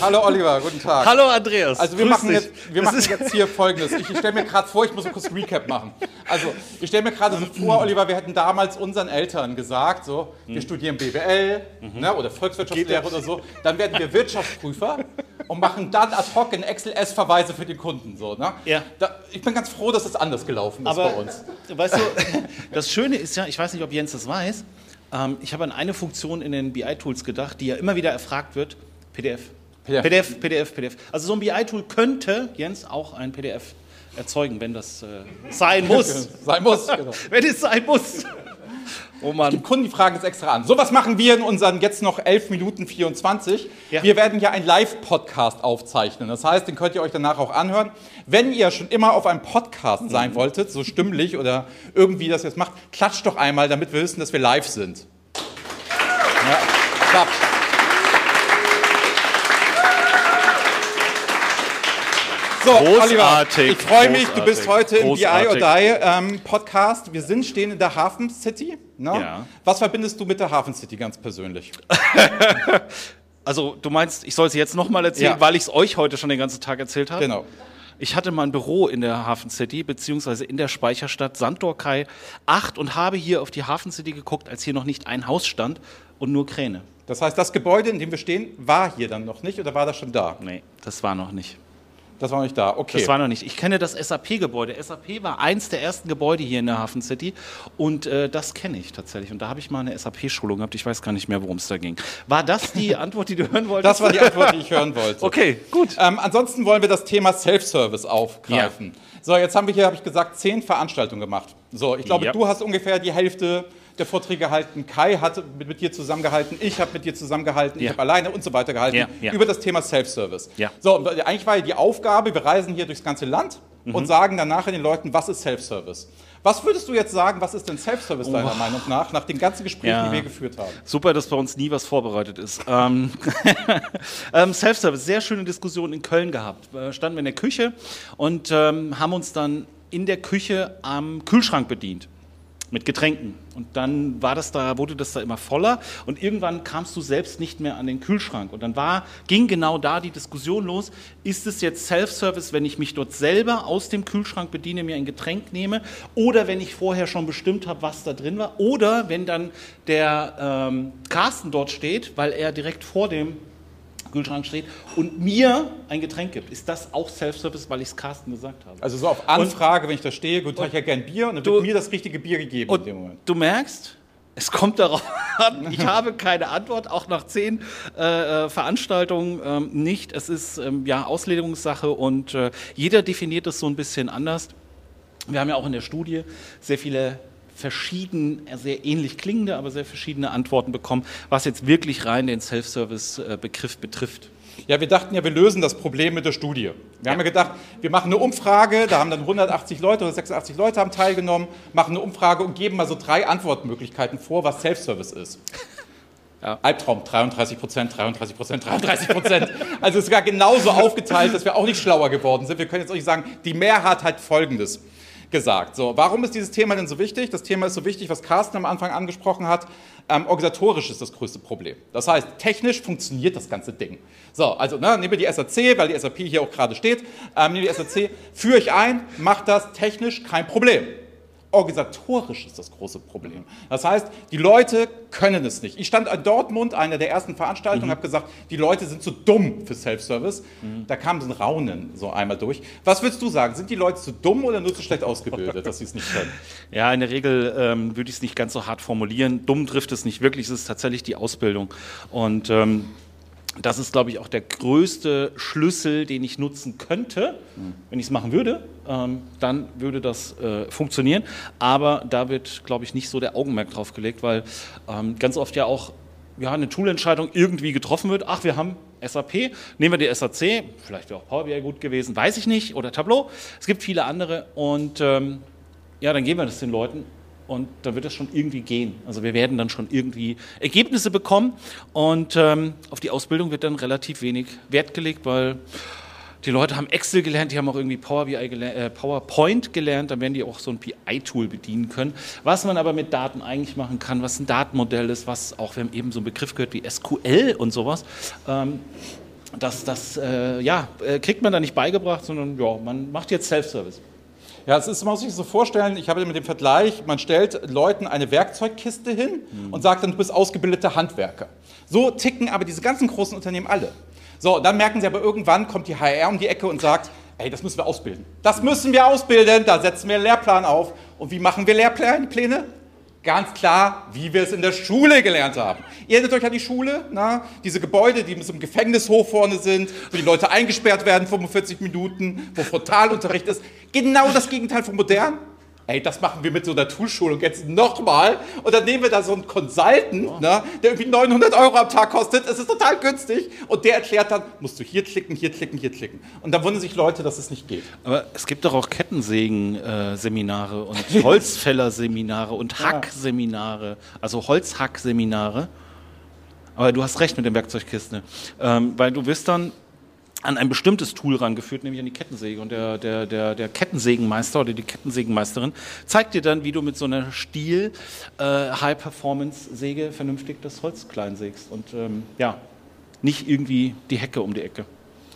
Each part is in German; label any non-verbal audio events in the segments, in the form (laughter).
Hallo Oliver, guten Tag. Hallo Andreas. Also wir machen, jetzt, wir machen jetzt hier folgendes. Ich, ich stelle mir gerade vor, ich muss ein kurz Recap machen. Also ich stelle mir gerade so vor, Oliver, wir hätten damals unseren Eltern gesagt, so, wir Mhm. studieren BWL ne, oder Volkswirtschaftslehre oder so, dann werden wir Wirtschaftsprüfer und machen dann ad hoc in Excel-S-Verweise für den Kunden. So, ne? Ja. Da, ich bin ganz froh, dass das anders gelaufen ist Aber bei uns. weißt du, (laughs) das Schöne ist ja, ich weiß nicht, ob Jens das weiß, ähm, ich habe an eine Funktion in den BI-Tools gedacht, die ja immer wieder erfragt wird, PDF. PDF. PDF, PDF, PDF. Also so ein BI-Tool könnte, Jens, auch ein PDF erzeugen, wenn das äh, sein (laughs) muss. Sein muss. Genau. (laughs) wenn es sein muss. (laughs) Oh Die Mann. Kunden die fragen jetzt extra an. So was machen wir in unseren jetzt noch 11 Minuten 24. Ja. Wir werden ja einen Live-Podcast aufzeichnen. Das heißt, den könnt ihr euch danach auch anhören. Wenn ihr schon immer auf einem Podcast Mhm. sein wolltet, so stimmlich oder irgendwie das jetzt macht, klatscht doch einmal, damit wir wissen, dass wir live sind. Ja, klappt. So, Oliver, Großartig, ich freue mich, du bist großartig, heute im BI or großartig. Die ähm, Podcast. Wir sind stehen in der Hafen City. Ne? Ja. Was verbindest du mit der Hafen City ganz persönlich? (laughs) Also du meinst, ich soll es jetzt nochmal erzählen, Ja. weil ich es euch heute schon den ganzen Tag erzählt habe? Genau. Ich hatte mein Büro in der Hafen City, beziehungsweise in der Speicherstadt Sandorkai 8 und habe hier auf die Hafen City geguckt, als hier noch nicht ein Haus stand und nur Kräne. Das heißt, das Gebäude, in dem wir stehen, war hier dann noch nicht oder war das schon da? Nee, das war noch nicht. Das war noch nicht da. Okay. Das war noch nicht. Ich kenne das SAP-Gebäude. SAP war eins der ersten Gebäude hier in der Hafen City und äh, das kenne ich tatsächlich. Und da habe ich mal eine SAP-Schulung gehabt. Ich weiß gar nicht mehr, worum es da ging. War das die (laughs) Antwort, die du hören wolltest? das war die Antwort, die ich hören wollte. (laughs) Okay, gut. Ähm, ansonsten wollen wir das Thema Self-Service aufgreifen. So, jetzt haben wir hier, habe ich gesagt, zehn Veranstaltungen gemacht. So, ich glaube, Ja. du hast ungefähr die Hälfte der Vorträge gehalten. Kai hat mit, mit dir zusammengehalten. Ich habe mit dir zusammengehalten. Ich Ja. habe alleine und so weiter gehalten Ja, ja. über das Thema Self-Service. So, und eigentlich war ja die Aufgabe, wir reisen hier durchs ganze Land Mhm. und sagen dann nachher den Leuten, was ist Self-Service? Was würdest du jetzt sagen, was ist denn Self-Service deiner Meinung nach, nach den ganzen Gesprächen, Ja. die wir geführt haben? Super, dass bei uns nie was vorbereitet ist. Ähm, (laughs) ähm, Self-Service, sehr schöne Diskussion in Köln gehabt. Standen wir in der Küche und ähm, haben uns dann in der Küche am Kühlschrank bedient mit Getränken. Und dann war das da, wurde das da immer voller und irgendwann kamst du selbst nicht mehr an den Kühlschrank. Und dann war, ging genau da die Diskussion los, ist es jetzt Self-Service, wenn ich mich dort selber aus dem Kühlschrank bediene, mir ein Getränk nehme oder wenn ich vorher schon bestimmt habe, was da drin war oder wenn dann der ähm, Carsten dort steht, weil er direkt vor dem Kühlschrank steht und mir ein Getränk gibt. Ist das auch Self-Service, weil ich es Carsten gesagt habe? Also so auf Anfrage, wenn ich da stehe, guten Tag, ich hätte gern Bier und dann Du- wird mir das richtige Bier gegeben in dem Und Moment. du merkst, es kommt darauf (laughs) an, ich habe keine Antwort, auch nach zehn äh, äh, Veranstaltungen ähm, nicht. Es ist ähm, ja Auslegungssache und äh, jeder definiert das so ein bisschen anders. Wir haben ja auch in der Studie sehr viele verschieden, äh, sehr ähnlich klingende, aber sehr verschiedene Antworten bekommen, was jetzt wirklich rein den Self-Service-Begriff betrifft. Ja, wir dachten ja, wir lösen das Problem mit der Studie. Wir haben ja gedacht, wir machen eine Umfrage, da haben dann 180 Leute oder 86 Leute haben teilgenommen, machen eine Umfrage und geben mal so drei Antwortmöglichkeiten vor, was Self-Service ist. Ja. Albtraum, 33 Prozent, 33 Prozent, 33 Prozent. Also es war genauso aufgeteilt, dass wir auch nicht schlauer geworden sind. Wir können jetzt euch sagen, die Mehrheit hat Folgendes gesagt. So, warum ist dieses Thema denn so wichtig? Das Thema ist so wichtig, was Carsten am Anfang angesprochen hat. Ähm, organisatorisch ist das größte Problem. Das heißt, technisch funktioniert das ganze Ding. So, also ne, nehmen wir die SAC, weil die SAP hier auch gerade steht. Ähm, nehmen wir die SAC, führe ich ein, macht das technisch kein Problem. Organisatorisch ist das große Problem. Das heißt, die Leute können es nicht. Ich stand in Dortmund, einer der ersten Veranstaltungen, Mhm. habe gesagt, die Leute sind zu dumm für Self-Service. Da kam so ein Raunen so einmal durch. Was würdest du sagen? Sind die Leute zu dumm oder nur zu schlecht ausgebildet, dass sie es nicht können? (laughs) Ja, in der Regel ähm, würde ich es nicht ganz so hart formulieren. Dumm trifft es nicht wirklich, es ist tatsächlich die Ausbildung. Und ähm, das ist, glaube ich, auch der größte Schlüssel, den ich nutzen könnte. Wenn ich es machen würde, ähm, dann würde das äh, funktionieren. Aber da wird, glaube ich, nicht so der Augenmerk drauf gelegt, weil ähm, ganz oft ja auch ja, eine Toolentscheidung irgendwie getroffen wird. Ach, wir haben SAP, nehmen wir die SAC, vielleicht wäre auch Power BI gut gewesen, weiß ich nicht, oder Tableau. Es gibt viele andere und ähm, ja, dann geben wir das den Leuten und dann wird das schon irgendwie gehen. Also wir werden dann schon irgendwie Ergebnisse bekommen und ähm, auf die Ausbildung wird dann relativ wenig Wert gelegt, weil Die Leute haben Excel gelernt, die haben auch irgendwie Power BI gelernt, äh, PowerPoint gelernt, dann werden die auch so ein BI-Tool bedienen können. Was man aber mit Daten eigentlich machen kann, was ein Datenmodell ist, was auch, wir haben eben so einen Begriff gehört wie SQL und sowas. Ähm, das, das äh, ja, äh, kriegt man da nicht beigebracht, sondern ja, man macht jetzt Self-Service. Ja, es ist, man muss sich so vorstellen, ich habe mit dem Vergleich, man stellt Leuten eine Werkzeugkiste hin mhm. und sagt dann, du bist ausgebildeter Handwerker. So ticken aber diese ganzen großen Unternehmen alle. So, dann merken sie aber irgendwann kommt die HR um die Ecke und sagt, ey, das müssen wir ausbilden. Das müssen wir ausbilden, da setzen wir einen Lehrplan auf. Und wie machen wir Lehrpläne? Ganz klar, wie wir es in der Schule gelernt haben. Ihr erinnert euch an die Schule, na? diese Gebäude, die mit so einem Gefängnishof vorne sind, wo die Leute eingesperrt werden 45 Minuten, wo Frontalunterricht ist. Genau das Gegenteil von modern ey, das machen wir mit so einer Toolschulung jetzt nochmal. Und dann nehmen wir da so einen Consultant, ne, der irgendwie 900 Euro am Tag kostet. Es ist total günstig. Und der erklärt dann, musst du hier klicken, hier klicken, hier klicken. Und dann wundern sich Leute, dass es nicht geht. Aber es gibt doch auch Kettensägen-Seminare und (laughs) Holzfäller-Seminare und Hack-Seminare, also Holzhack-Seminare. Aber du hast recht mit den Werkzeugkisten, ähm, weil du bist dann an ein bestimmtes Tool rangeführt, nämlich an die Kettensäge. Und der, der, der, der Kettensägenmeister oder die Kettensägenmeisterin zeigt dir dann, wie du mit so einer Stiel äh, High-Performance-Säge vernünftig das Holz klein sägst. Und ähm, ja, nicht irgendwie die Hecke um die Ecke.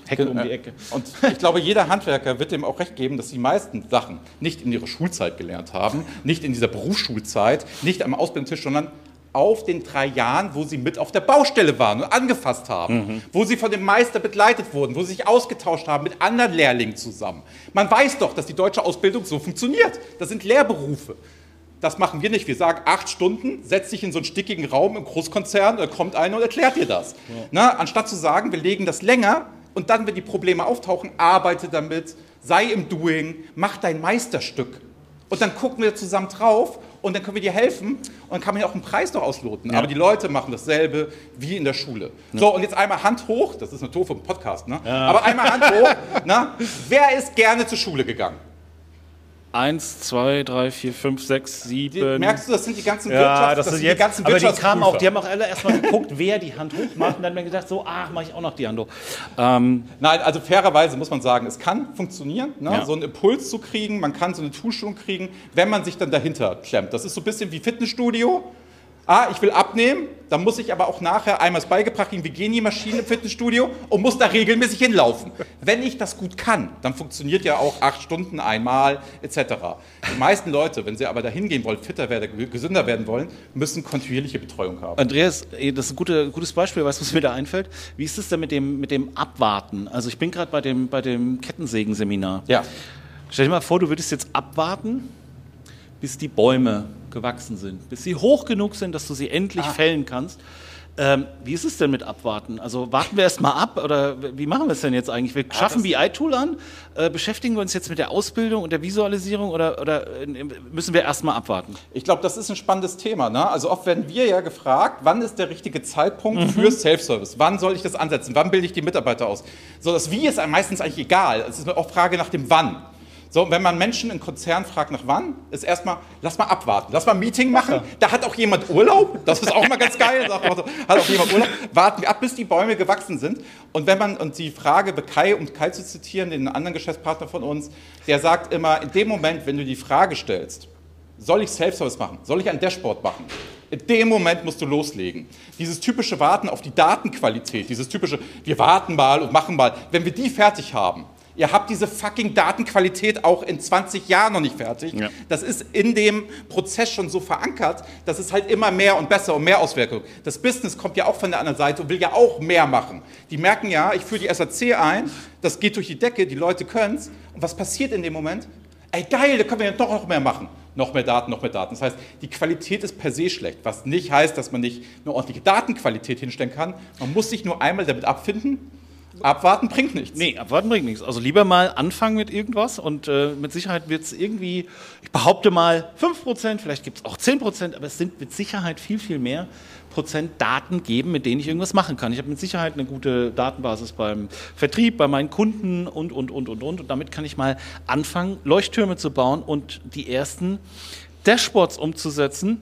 Hecke um die Ecke. Und ich glaube, jeder Handwerker wird dem auch recht geben, dass die meisten Sachen nicht in ihrer Schulzeit gelernt haben, nicht in dieser Berufsschulzeit, nicht am Ausbildungstisch, sondern auf den drei Jahren, wo sie mit auf der Baustelle waren und angefasst haben, mhm. wo sie von dem Meister begleitet wurden, wo sie sich ausgetauscht haben mit anderen Lehrlingen zusammen. Man weiß doch, dass die deutsche Ausbildung so funktioniert. Das sind Lehrberufe. Das machen wir nicht. Wir sagen acht Stunden, setz dich in so einen stickigen Raum im Großkonzern, da kommt einer und erklärt dir das. Ja. Na, anstatt zu sagen, wir legen das länger und dann, wenn die Probleme auftauchen, arbeite damit, sei im Doing, mach dein Meisterstück. Und dann gucken wir zusammen drauf und dann können wir dir helfen und dann kann man ja auch einen Preis noch ausloten. Ja. Aber die Leute machen dasselbe wie in der Schule. Ja. So, und jetzt einmal Hand hoch, das ist eine doofe Podcast, ne? Ja. aber einmal Hand hoch. (laughs) Na? Wer ist gerne zur Schule gegangen? Eins, zwei, drei, vier, fünf, sechs, sieben. merkst du, das sind die ganzen ja, Wirtschafts-, das, das sind jetzt, die ganzen Aber die kamen auch, die haben auch alle erstmal geguckt, wer die Hand hoch macht und dann haben wir gedacht, so, ach, mache ich auch noch die Hand hoch. Ähm, Nein, also fairerweise muss man sagen, es kann funktionieren, ne? ja. so einen Impuls zu kriegen, man kann so eine Toolschulung kriegen, wenn man sich dann dahinter klemmt. Das ist so ein bisschen wie Fitnessstudio ah, ich will abnehmen, dann muss ich aber auch nachher einmal es beigebracht kriegen, wie gehen die Maschinen im Fitnessstudio und muss da regelmäßig hinlaufen. Wenn ich das gut kann, dann funktioniert ja auch acht Stunden einmal etc. Die meisten Leute, wenn sie aber dahin gehen wollen, fitter werden, gesünder werden wollen, müssen kontinuierliche Betreuung haben. Andreas, das ist ein gute, gutes Beispiel, weißt du, was mir da einfällt? Wie ist es denn mit dem, mit dem Abwarten? Also ich bin gerade bei dem, bei dem Kettensägen-Seminar. Ja. Stell dir mal vor, du würdest jetzt abwarten, bis die Bäume gewachsen sind, bis sie hoch genug sind, dass du sie endlich ah. fällen kannst. Ähm, wie ist es denn mit Abwarten? Also warten wir erst mal ab oder wie machen wir es denn jetzt eigentlich? Wir schaffen ah, BI-Tool an, äh, beschäftigen wir uns jetzt mit der Ausbildung und der Visualisierung oder, oder äh, müssen wir erst mal abwarten? Ich glaube, das ist ein spannendes Thema. Ne? Also oft werden wir ja gefragt, wann ist der richtige Zeitpunkt mhm. für Self-Service? Wann soll ich das ansetzen? Wann bilde ich die Mitarbeiter aus? So, das Wie ist meistens eigentlich egal. Es ist auch Frage nach dem Wann. So, wenn man Menschen in Konzernen fragt, nach wann, ist erstmal, lass mal abwarten, lass mal ein Meeting machen. Da hat auch jemand Urlaub, das ist auch mal ganz geil. Sagt, hat auch jemand Urlaub. Warten wir ab, bis die Bäume gewachsen sind. Und wenn man, und die Frage bei Kai, um Kai zu zitieren, den anderen Geschäftspartner von uns, der sagt immer, in dem Moment, wenn du die Frage stellst, soll ich Self-Service machen? Soll ich ein Dashboard machen? In dem Moment musst du loslegen. Dieses typische Warten auf die Datenqualität, dieses typische, wir warten mal und machen mal, wenn wir die fertig haben, Ihr habt diese fucking Datenqualität auch in 20 Jahren noch nicht fertig. Ja. Das ist in dem Prozess schon so verankert, dass es halt immer mehr und besser und mehr Auswirkungen. Das Business kommt ja auch von der anderen Seite und will ja auch mehr machen. Die merken ja, ich führe die SAC ein, das geht durch die Decke, die Leute können es. Und was passiert in dem Moment? Ey, geil, da können wir ja doch noch mehr machen. Noch mehr Daten, noch mehr Daten. Das heißt, die Qualität ist per se schlecht, was nicht heißt, dass man nicht eine ordentliche Datenqualität hinstellen kann. Man muss sich nur einmal damit abfinden Abwarten bringt nichts. Nee, abwarten bringt nichts. Also lieber mal anfangen mit irgendwas und äh, mit Sicherheit wird es irgendwie, ich behaupte mal 5%, vielleicht gibt es auch 10%, aber es sind mit Sicherheit viel, viel mehr Prozent Daten geben, mit denen ich irgendwas machen kann. Ich habe mit Sicherheit eine gute Datenbasis beim Vertrieb, bei meinen Kunden und, und, und, und, und. Und damit kann ich mal anfangen, Leuchttürme zu bauen und die ersten Dashboards umzusetzen,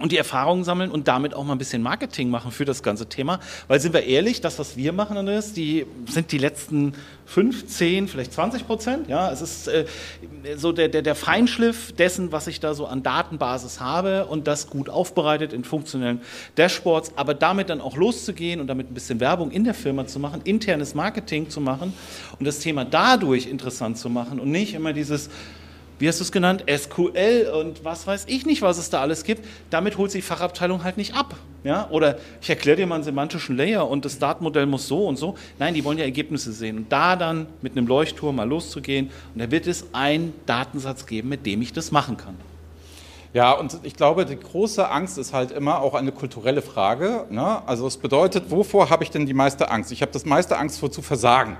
und die Erfahrungen sammeln und damit auch mal ein bisschen Marketing machen für das ganze Thema. Weil sind wir ehrlich, das, was wir machen, ist, die sind die letzten 5, 10, vielleicht 20 Prozent. Ja, es ist äh, so der, der, der Feinschliff dessen, was ich da so an Datenbasis habe und das gut aufbereitet in funktionellen Dashboards, aber damit dann auch loszugehen und damit ein bisschen Werbung in der Firma zu machen, internes Marketing zu machen und das Thema dadurch interessant zu machen und nicht immer dieses wie hast du es genannt, SQL und was weiß ich nicht, was es da alles gibt. Damit holt sich die Fachabteilung halt nicht ab. Ja? Oder ich erkläre dir mal einen semantischen Layer und das Datenmodell muss so und so. Nein, die wollen ja Ergebnisse sehen. Und da dann mit einem Leuchtturm mal loszugehen und da wird es einen Datensatz geben, mit dem ich das machen kann. Ja, und ich glaube, die große Angst ist halt immer auch eine kulturelle Frage. Ne? Also es bedeutet, wovor habe ich denn die meiste Angst? Ich habe das meiste Angst vor zu versagen.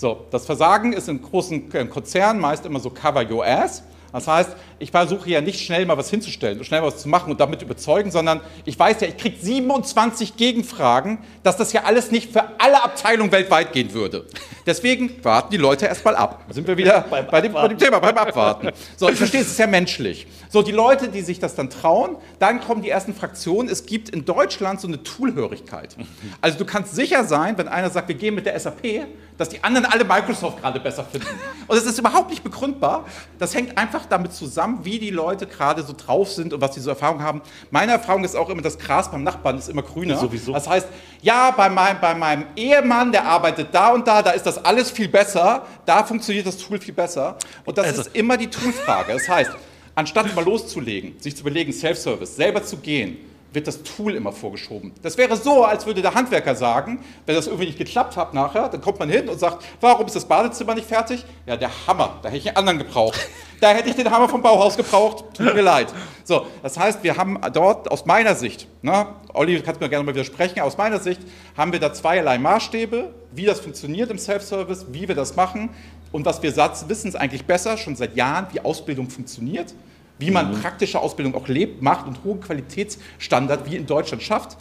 So, das Versagen ist in großen Konzernen meist immer so cover your ass. Das heißt, ich versuche ja nicht schnell mal was hinzustellen, schnell was zu machen und damit überzeugen, sondern ich weiß ja, ich kriege 27 Gegenfragen, dass das ja alles nicht für alle Abteilungen weltweit gehen würde. Deswegen warten die Leute erstmal ab. Da sind wir wieder bei dem, bei dem, Thema, beim Abwarten. So, ich verstehe, es ist ja menschlich. So, die Leute, die sich das dann trauen, dann kommen die ersten Fraktionen. Es gibt in Deutschland so eine Toolhörigkeit. Also du kannst sicher sein, wenn einer sagt, wir gehen mit der SAP, dass die anderen alle Microsoft gerade besser finden. Und das ist überhaupt nicht begründbar. Das hängt einfach damit zusammen, wie die Leute gerade so drauf sind und was sie so Erfahrung haben. Meine Erfahrung ist auch immer, das Gras beim Nachbarn ist immer grüner. Sowieso. Das heißt, ja, bei, mein, bei meinem Ehemann, der arbeitet da und da, da ist das alles viel besser, da funktioniert das Tool viel besser. Und das also. ist immer die Toolfrage. Das heißt, anstatt mal loszulegen, sich zu überlegen, Self-Service, selber zu gehen, wird das Tool immer vorgeschoben. Das wäre so, als würde der Handwerker sagen, wenn das irgendwie nicht geklappt hat nachher, dann kommt man hin und sagt, warum ist das Badezimmer nicht fertig? Ja, der Hammer, da hätte ich einen anderen gebraucht. Da hätte ich den Hammer vom Bauhaus gebraucht, tut mir leid. So, das heißt, wir haben dort aus meiner Sicht, ne, Olli, kannst mir gerne mal widersprechen, aus meiner Sicht haben wir da zweierlei Maßstäbe, wie das funktioniert im Self-Service, wie wir das machen und was wir wissen, ist eigentlich besser, schon seit Jahren, wie Ausbildung funktioniert wie man mhm. praktische Ausbildung auch lebt, macht und hohen Qualitätsstandard wie in Deutschland schafft.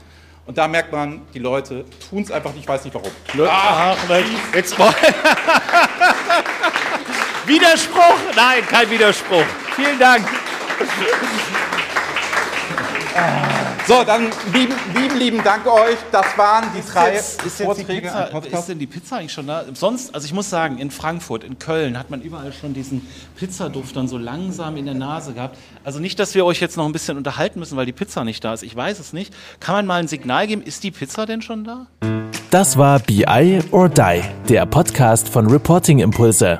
Und da merkt man, die Leute tun es einfach nicht, ich weiß nicht warum. Ach, jetzt mal. (laughs) Widerspruch? Nein, kein Widerspruch. Vielen Dank. So, dann lieben, lieben, lieben Dank euch. Das waren die ist drei jetzt, ist Vorträge. Pizza, ist denn die Pizza eigentlich schon da? Sonst, also ich muss sagen, in Frankfurt, in Köln hat man überall schon diesen Pizzaduft dann so langsam in der Nase gehabt. Also nicht, dass wir euch jetzt noch ein bisschen unterhalten müssen, weil die Pizza nicht da ist. Ich weiß es nicht. Kann man mal ein Signal geben? Ist die Pizza denn schon da? Das war BI or Die, der Podcast von Reporting Impulse.